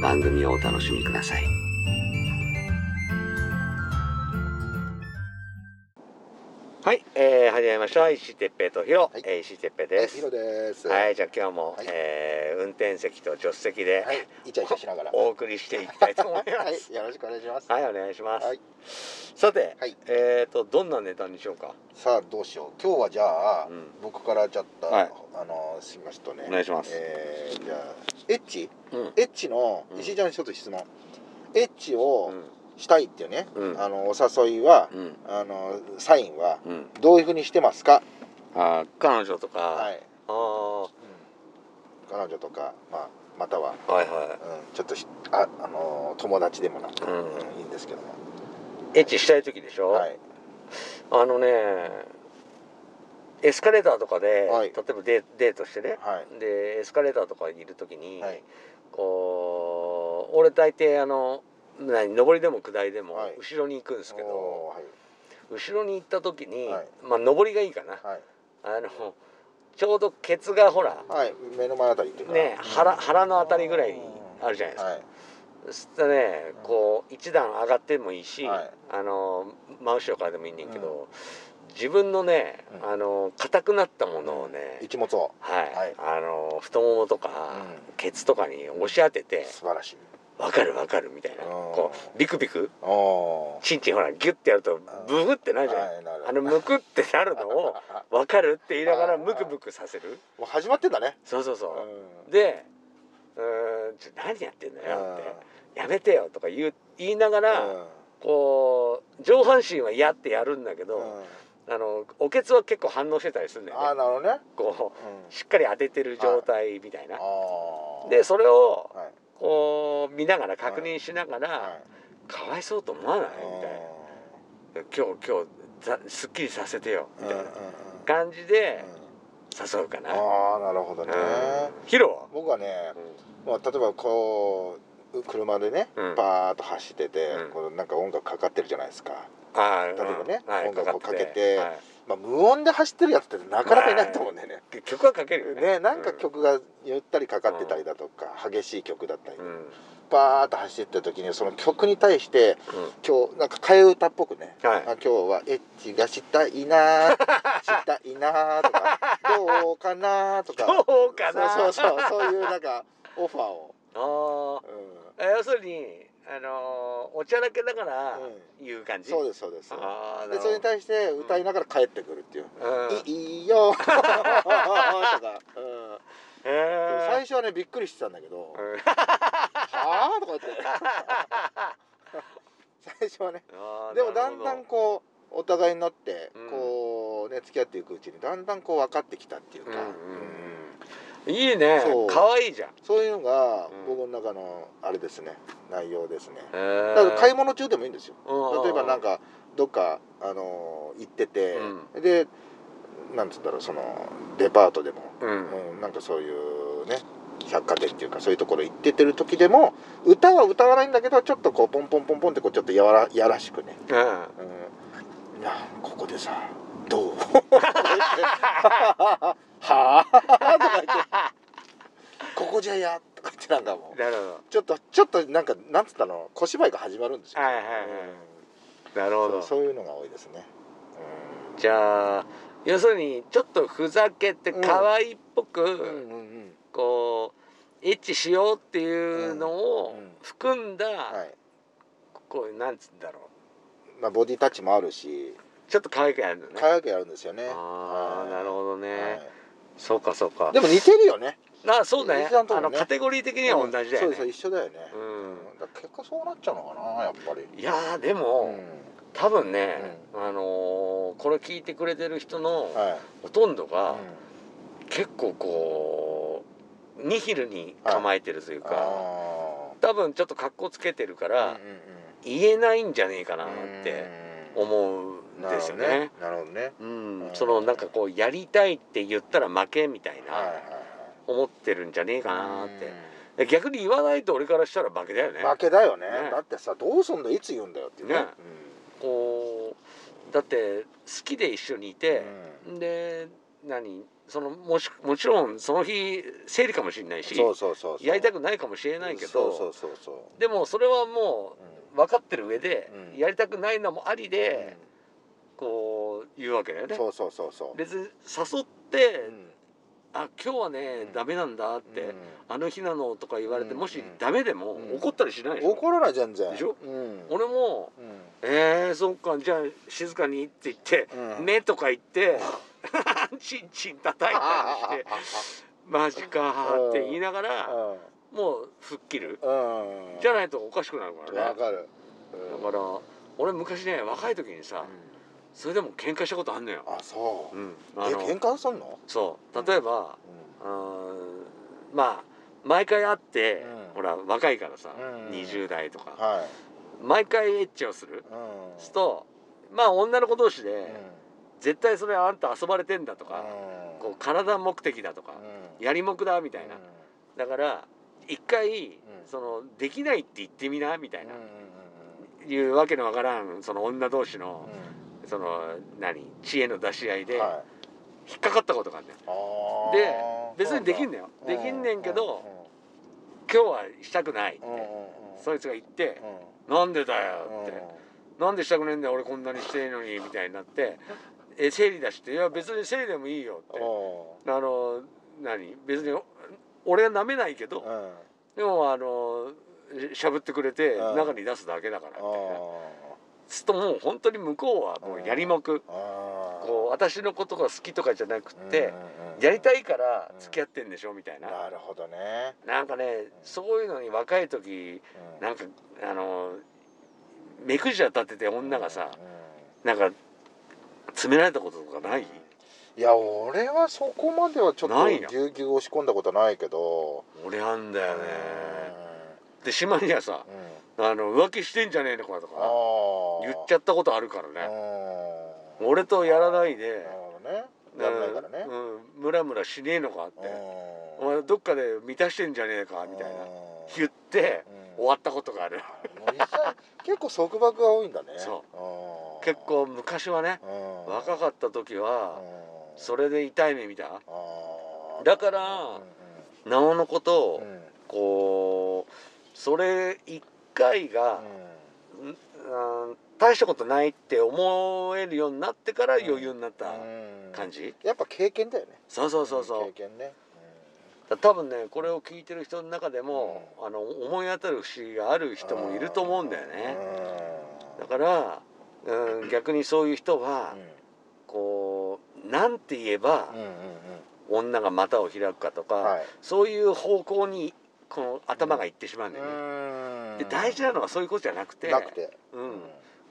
番組をお楽しみください。はい、えー、始めました。石井哲平とヒロ、はいえー石井哲平です。ヒロです。はい、じゃあ今日も、はいえー運転席と助手席で、はい、イチャイチャしながら。お送りしていきたいと思います。はい、よろしくお願いします。はい、お願いします。はいさて、はいえっ、とどんなネタにしようか？さあ、どうしよう。今日はじゃあ、うん僕からちょっと、はいあの、しますとね。お願いしますえーじゃあ、エッチ？うん。エッチの、うん石井ちゃんに一つ質問。エッチうをん。したいっていうね、うんあの、お誘いは、うん。あの、サインは。うん。どういうふうにしてますか？あー、彼女とか。はい。ああ。うん彼女とか、まあ、または。はいはうん、ちょっとし、あ、あの、友達でもなんか、うんうんいいんですけども。い。エッチしたい時でしょ？はい。あのね。エスカレーターとかで、はい例えばデデートしてね、はい。でエスカレーターとかにいる時に、はい。こう俺大抵あの何上りでも下りでもはい。後ろに行くんですけど。後ろに行った時に、はい。まあ上りがいいかな、はい。あのちょうどケツがほらはい、目の前あたりっていうか。ね腹腹のあたりぐらいにあるじゃないですか、はい。そしたらねこう一段上がってもいいし、はい。あの真後ろからでもいいねんけど、自分のねうん。あの硬くなったものをね、一物を。はい、はい。あの太ももとか、うん。ケツとかに押し当てて素晴らしい。「わかるわかる」みたいな。うんこうビクビク。おー。チンチンほらギュッてやるとブフってなるじゃん、あのむくってなるのを「わかる」って言いながらムクムクさせる。もう始まってんだね。そうそうそう。う、ん。で「うーんちょ何やってんだよ」うん。って「やめてよ」とか言う言いながら、うん。こう上半身はやってやるんだけど、うん。あのおけつは結構反応してたりするんだああ、よねなるほどね。こうしっかり当ててる状態みたいな、ああ。でそれをはい。こう見ながら確認しながら、はい。かわいそうと思わない？みたいな。今日今日ざすっきりさせてよ。みたいな。感じで誘うかな、ああ、なるほどね。うん。ヒロは、僕はね、まあ、例えばこう車でね、うん。パーッと走ってて、うん。こうなんか音楽かかってるじゃないですか、ああ例えばねはい音楽をかけてはいまあ、無音で走ってるやつってなかなかいないと思うんだよね、曲はかけるよね。ねなんか曲がゆったりかかってたりだとか、激しい曲だったり、うん、うんバーッと走ってた時にその曲に対して今日なんか替え歌っぽくね、はい。あ今日はエッチがしたいなー。したいなーとか どうかなーとか。どうかなそうそうそうそういうなんかオファーを、あうあ要するにあのーおちゃらけながらうん。言う感ん、じ、そうですそうです。でそれに対して歌いながら帰ってくるっていう。うん「いいよ」とか、うんへ最初はねびっくりしてたんだけど「うん。はあ?」とか言って。最初はね。でもだんだんこうお互いになってうん。こうね付き合っていくうちにだんだんこう分かってきたっていうか、うんいいね。可愛いじゃん。そういうのがうん。僕の中のあれですね。内容ですね。へだから買い物物中でもいいんですよ。例えばなんかどっかあの行ってて、でなんつうんだろうそのデパートでも、うん。うん、なんかそういうね百貨店っていうかそういうところ行っててる時でも歌は歌わないんだけどちょっとこうポンポンポンポンってこうちょっとやわらやらしくね、うん。うん、ここでさどう？はあとか言ってここじゃやとか言ってなんかもうなるほちょっとちょっとなんかなんつったの？小芝居が始まるんですよ、はいはいはい。どなるほど。うんそういうのが多いですね、じゃあ要するにちょっとふざけて可愛いっぽく、うん、うんうんうん。こエッチしようっていうのをうんうん。含ん。だ、はい。こうなんつうんだろまあボディタッチもあるし。うちょっと可愛くやるのね。可愛くやるんですよね。ああなるほどね、はい。そうかそうか。でも似てるよねあそうね。ね。あのカテゴリー的には同じだよね、そうです一緒だよね。うん。結果そうなっちゃうのかなやっぱり。いやーでうも、ん。多分ね、あのーこれ聞いてくれてる人のはい。ほとんどが、うん。結構こうニヒルに構えてるというか、あ多分ちょっと格好つけてるかーら、うんうん言えないんじゃねえかなっうんてうん。思うんですよね。なるほどね。うん。うん。そのなんかこうやりたいって言ったら負けみたいな、はいはいはい思ってるんじゃねえかなって、逆に言わないと俺からしたら負けだよね。負けだよね。ね。だってさどうすんだいつ言うんだよっていうね。ね。こうだって好きで一緒にいて、で何そのもしもちろんその日生理かもしれないしそうそうそうやりたくないかもしれないけどそうそうそうそう。でもそれはもう分かってる上で、うん。やりたくないのもありうん。で、こう言うわけだよね。そうそうそうそう。別に誘って、うんあ今日はね、うん。ダメなんだって、うん。あの日なのとか言われて、うん。もしダメでも、うん。怒ったりしないでしょ？怒らない全然。でしょ？うん。俺もうん「えー、そっかじゃあ静かに」って言って「うん。目とか言ってチンチン叩いたりして「マジか」って言いながらもう吹っ切る。じゃないとおかしくなるからね。だから俺昔ね若い時にさそれでも喧嘩したことあんのよ。あそう。うん、えあの喧嘩すんの？そう。例えば、うん。まあ毎回会って、うん。ほら若いからさ、うん20代とか、んはい。毎回エッチをする。うん。するとまあ女の子同士で、うん。絶対それあんた遊ばれてんだとか、うん。こう体目的だとか、うん。やりもくだみたいな、うん。だから一回、ん。そのできないって言ってみなみたいな、うん。いうわけのわからんその女同士のう、んその何？知恵の出し合いで引っかかったことがあるん。だよで別にできんだよ。うできんねんけど、うん。今日はしたくないって、そいつが言ってうん「なんでだよ」うん。って「なんでしたくねえんだよ。俺こんなにしてんのに」みたいになって「え生理だし」って「いや別に生理でもいいよ」って。うん。あの何？別に俺は舐めないけどうん。でもあのしゃぶってくれてうん。中に出すだけだからみたいなあするともう本当に向こうはもうやりもくあこう私のことが好きとかじゃなくってやりたいから付き合ってんでしょみたいな。なるほどね。なんかねそういうのに若い時うん。なんかあの目くじら立てて女がさうんなんか詰められたこととかない？いや俺はそこまではちょっとぎゅうぎゅう押し込んだことはないけど。俺あんだよねうで島にはさんうん。あの浮気してんじゃねえのかとか言っちゃったことあるからうねん。俺とやらないでムラムラしねえのかって。おうん。前どっかで満たしてんじゃねえかみたいなうん。言ってうん。終わったことがある。結構束縛が多いんだね。そう。うん。結構昔はねうん。若かった時はうん。それで痛い目見ただからなおのことをこうそれ一回がうん。うん大したことないって思えるようになってから余裕になったうん。感じ？やっぱ経験だよね。そうそうそうそう。経験ね。だ多分ねこれを聞いてる人の中でもあの思い当たる節がある人もいると思うんだよね。だからうん逆にそういう人はこうなんて言えば女が股を開くかとか、はい。そういう方向にこの頭がいってしまうんだよね。うん。で大事なのはそういうことじゃなくてなくて。うん、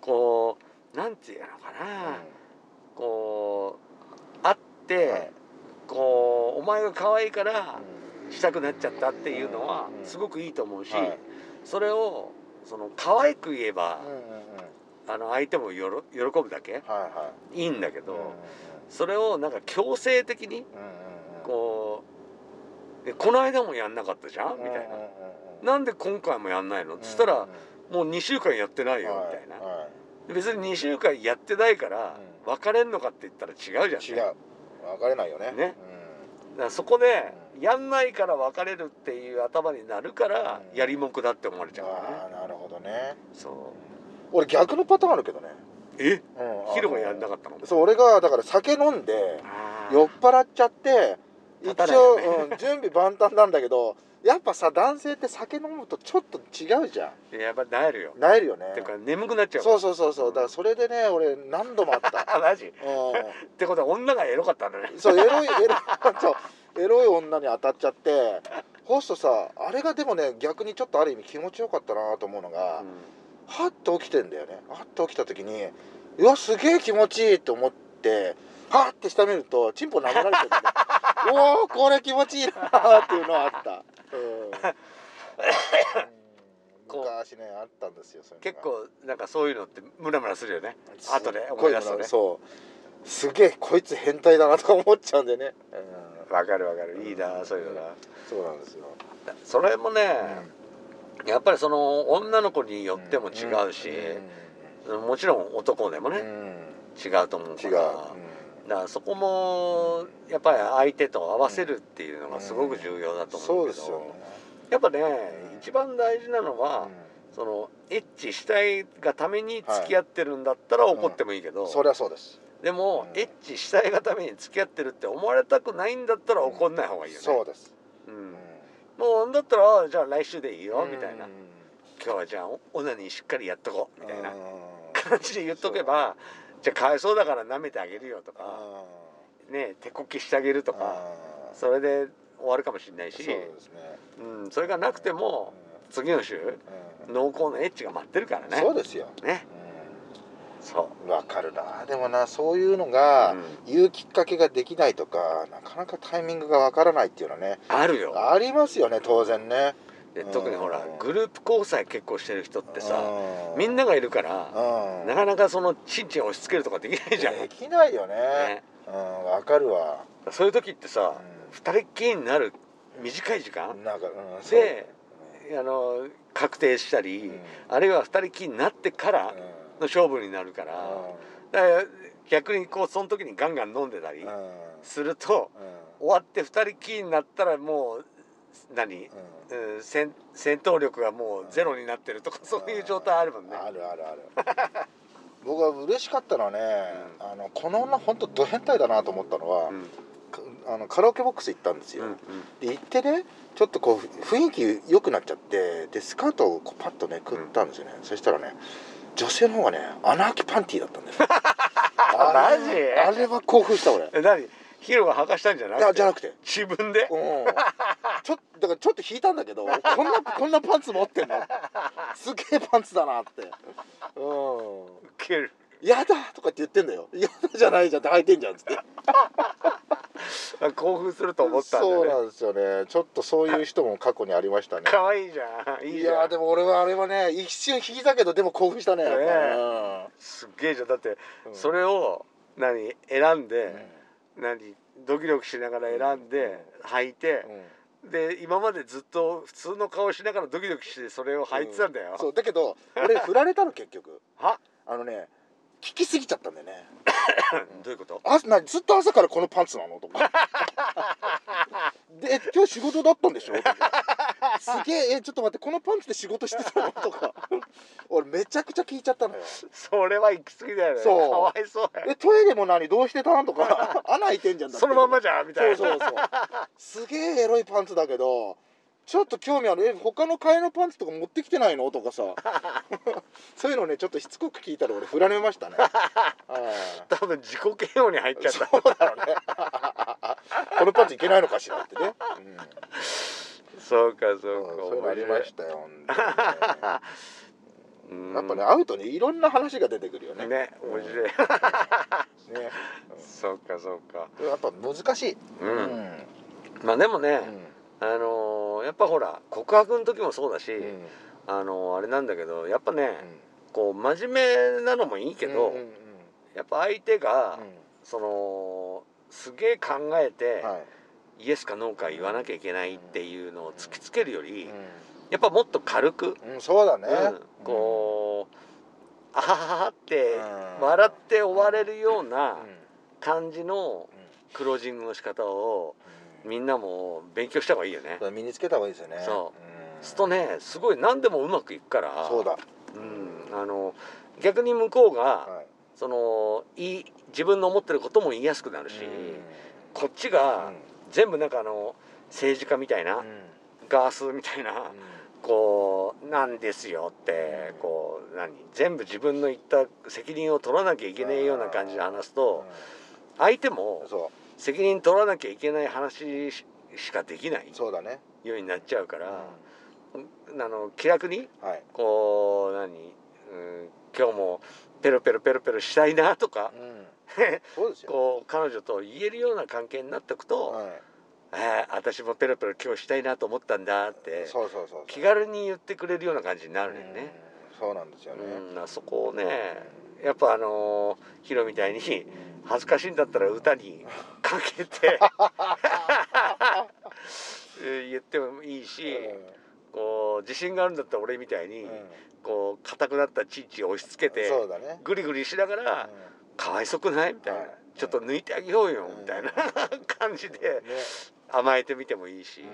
こうなんていうのかな、こう会って、はい。こうお前が可愛いからうん。したくなっちゃったっていうのはうん。すごくいいと思うし、はい。それをその可愛く言えばあの相手もよろ喜ぶだけはいはい。いいんだけど、それをなんか強制的にこう「えこの間もやんなかったじゃん?」みたいなうんうん。うん「なんで今回もやんないの?」っつったら「もう2週間やってないよ」みたいな。別に2週間やってないからうん。別れんのかって言ったら違うじゃん、ね、違う。別れないよね。ね。だからそこでやんないから別れるっていう頭になるからうん。やりもくだって思われうんちゃうからね。ああなるほどね。そう。俺逆のパターンあるけどね。え？うんヒロがやんなかったの？そう俺がだから酒飲んで酔っ払っちゃって一応、うん準備万端なんだけどやっぱさ男性って酒飲むとちょっと違うじゃん。やっぱなえるよ。なえるよね。っていうか眠くなっちゃうそうそうそうそう。だからそれでね俺何度もあった。あ マジ？っうてことは女がエロかったんだね。んそうエロいエロい そうエロい女に当たっちゃってホストさあれがでもね逆にちょっとある意味気持ちよかったなと思うのが、はっと起きてんだよね。はっと起きた時にうわすげえ気持ちいいと思ってはって下見るとチンポ殴られてるんだねおおこれ気持ちいいなっていうのはあった、うん。昔ねあったんですよ結が。構なんかそういうのってムラムラするよね。後で思ごいい出すとね。そう。すげえこいつ変態だなとか思っちゃうんでね、うん、わかるわかる。いいなそういうのなそうなんですよ、それもねやっぱりその女の子によっても違うしもちろん男でもねうん。うん違うと思うか違う、らだからそこもやっぱり相手と合わせるっていうのがすごく重要だと思そううけどですよね、やっぱねうん一番大事なのはそのエッチしたいがために付き合ってるんだったら怒ってもいいけど。うん。そりゃそうです、でもうん。エッチしたいがために付き合ってるって思われたくないんだったら怒んない方がいいよね。そうです、うん。うん。もうだったらじゃあ来週でいいよみたいな。うん今日はじゃあオナニーしっかりやっとこうみたいなうん。感じで言っとけばじゃあかわいそうだから舐めてあげるよとかあね手こきしてあげるとー。かそれで終わるかもしれないしそうですね。うん、それがなくても次の週うん。濃厚なエッチが待ってるからね。そうですよ、ね。そう。んわかるな。でもなそういうのう、がうん。言うきっかけができないとかなかなかタイミングがわからないっていうのはねあるよ。ありますよね当然ねで特にほらうんグループ交際結構してる人ってさうん。みんながいるからうん。なかなかそのチンチン押し付けるとかできないじゃん、できないよね。ね、うんわかるわ。そういう時ってさう二人っきりになる短い時間？んなんか、うん、であの確定したり、うん。あるいは二人きりになってからうん。の勝負になるから,、だから逆にこうその時にガンガン飲んでたりうん。うんすると終わって二人きりになったらもう何、うん、戦戦闘力がもうゼロになってるとかそういう状態あるもんね。あるあるある。僕は嬉しかったのはね、あのこの女本当ド変態だなと思ったのは、うん。かあのカラオケボックス行ったんですよ、うんうん。で行ってねちょっとこう雰囲気良くなっちゃってでスカートをこうパッとね食ったんですよね、そしたらね女性の方がね穴開きパンティーだったんだよ。あれマジあれは興奮した俺。え何？ヒロが履かしたんじゃないくてやじゃなくて。自分で？うん。ちょだからちょっと引いたんだけど こんなこんなパンツ持ってんの？すげえパンツだなって。うん。ウケる。やだとかって言ってんだよ。やだじゃないじゃんって履いてんじゃんっつって。あ興奮すると思ったんだそうなんですよね。ちょっとそういう人も過去にありましたね。可愛いじゃん。いいいじゃん。やでも俺はあれはね一瞬引いたけどでも興奮したねねやっすっげえじゃん。だってそれを何選んうん。で、何ドキドキしながら選んで履いてう、ん。で今までずっと普通の顔しながらドキドキしてそれを履いてたんだよ、そうだけど俺振られたの結局。は？あのね聞きすぎちゃったんだよね。どういうこと？あなずっと朝からこのパンツなの？とかで今日仕事だったんでしょ？すげええちょっと待ってこのパンツで仕事してたの？とか。俺めちゃくちゃ聞いちゃったのよ。それは行き過ぎだよね。そう。かわいそうやえトイレも何？どうしてた？んとか。穴開いてんじゃんそのまんまじゃんみたいな。そうそうそう。すげえエロいパンツだけどちょっと興味ある。え他の替えのパンツとか持ってきてないの？とかさ。そういうのねちょっとしつこく聞いたら俺振られましたね。はい多分自己嫌悪に入っちゃったそうだろうねこのパンツいけないのかしらってね、そうかうんそうかそういうのありましたよ、やっぱね会うとねいろんな話が出てくるよね。ね面白い。ね。そうかそうか。うんやっぱ難しい。うん、まあでもね、あのーやっぱほら告白の時もそうだし、うん。うんあのーあれなんだけどやっぱね、こう真面目なのもいいけど、うんうんうん。やっぱ相手が、うそのすげえ考えて、んはい。イエスかノーか言わなきゃいけないっていうのを突きつけるより、うやっぱもっと軽く、んうんそうだね。うんこう、あはははってうん。笑って終われるようなうん。感じのクロージングの仕方をみんなも勉強した方がいいよね。うん身につけた方がいいですよね。そう。うん。するとねすごい何でもうまくいくからそうだ。うん、あの逆に向こうが、はいそのいい自分の思ってることも言いやすくなるし、こっちが全部なんかあの政治家みたいな、うん。使わすみたいな、うん。こうなんですよってうん。こう何全部自分の言った責任を取らなきゃいけねえような感じで話すと相手う。も責任取らなきゃいけない話ししかできないうそうだね。ようになっちゃうかうん。ら、あの気楽にはい。こう何、うん、今日もペロペロペロペロしたいなとかうん。こう彼女と言えるような関係になっておくと、はい。えー私もペロペロ今日したいなと思ったんだってそうそうそう気軽に言ってくれるような感じになるよね。うん。そうなんですよね。うん、そこをねやっぱあのーヒロみたいに恥ずかしいんだったら歌にかけてえー 言ってもいいし、こう自信があるんだったら俺みたいに、こう硬くなったチッチを押し付けてグリグリしながら「かわいそくない?」みたいな。はい「ちょっと抜いてあげようよ」うんみたいな感じでね。甘えてみてもいいし、うん。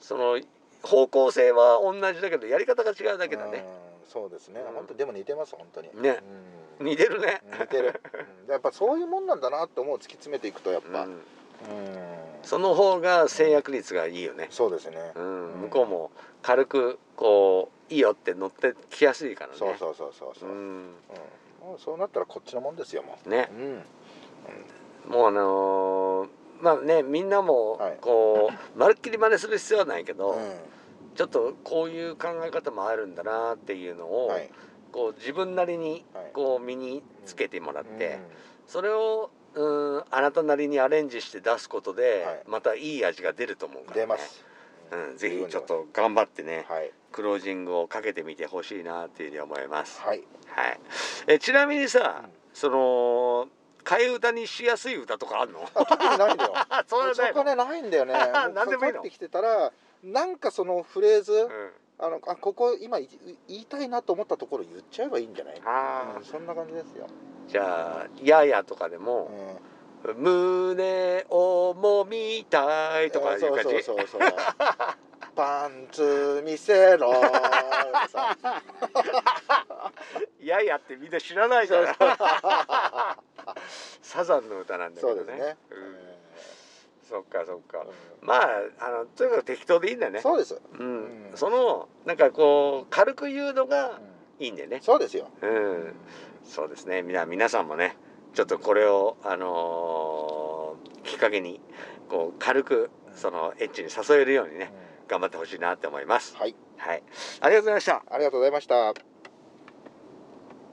その方向性は同じだけどやり方が違うだけだね。うん。そうですね。うん。本当でも似てます本当に。ね。うん。似てるね。似てる。うん。やっぱそういうもんなんだなって思う突き詰めていくとやっぱ。うんうんその方が制約率がいいよね。そうですね。うん、うん向こうも軽くこういいよって乗ってきやすいからね。そうそうそうそうそう。ううん。ん、もうそうなったらこっちのもんですよもね。う、うん。もうあのーまあねみんなもはいこう、まるっきり真似する必要はないけど、うちょっとこういう考え方もあるんだなっていうのを、んはい。こう自分なりにはいこう身につけてもらって、うん。それをうんあなたなりにアレンジして出すことで、はい。またいい味が出ると思うから、ね、出ます。うん、ぜひちょっと頑張ってね、はい。クロージングをかけてみてほしいなっていうふうに思います。はい。はい。えちなみにさ、うんその替え歌にしやすい歌とかあるの？あ特にないんだよ。あ そうなんだよ。そこねないんだよね。なんでもいいの？かかってきてたらなんかそのフレーズ、うん。あのあここ今い言いたいなと思ったところ言っちゃえばいいんじゃない？あー。うんそんな感じですよ、じゃあややとかでうも、ん、胸をもみたいとかいう感じ。そうそうそうパンツ見せろさ ややってみんな知らないじゃない。サザンの歌なんだけどね。そうですね、うんそっかそっか。うまああのとにかく適当でいいんだよね。んそうです、うん。うんそのなんかこう軽く言うのがうんいいんだよね。そうですよ、うん。そうですね。みな皆さんもね、ちょっとこれをあのーきっかけにこう軽くそのエッチに誘えるようにねうん頑張ってほしいなって思います。はいはい。ありがとうございました。ありがとうございました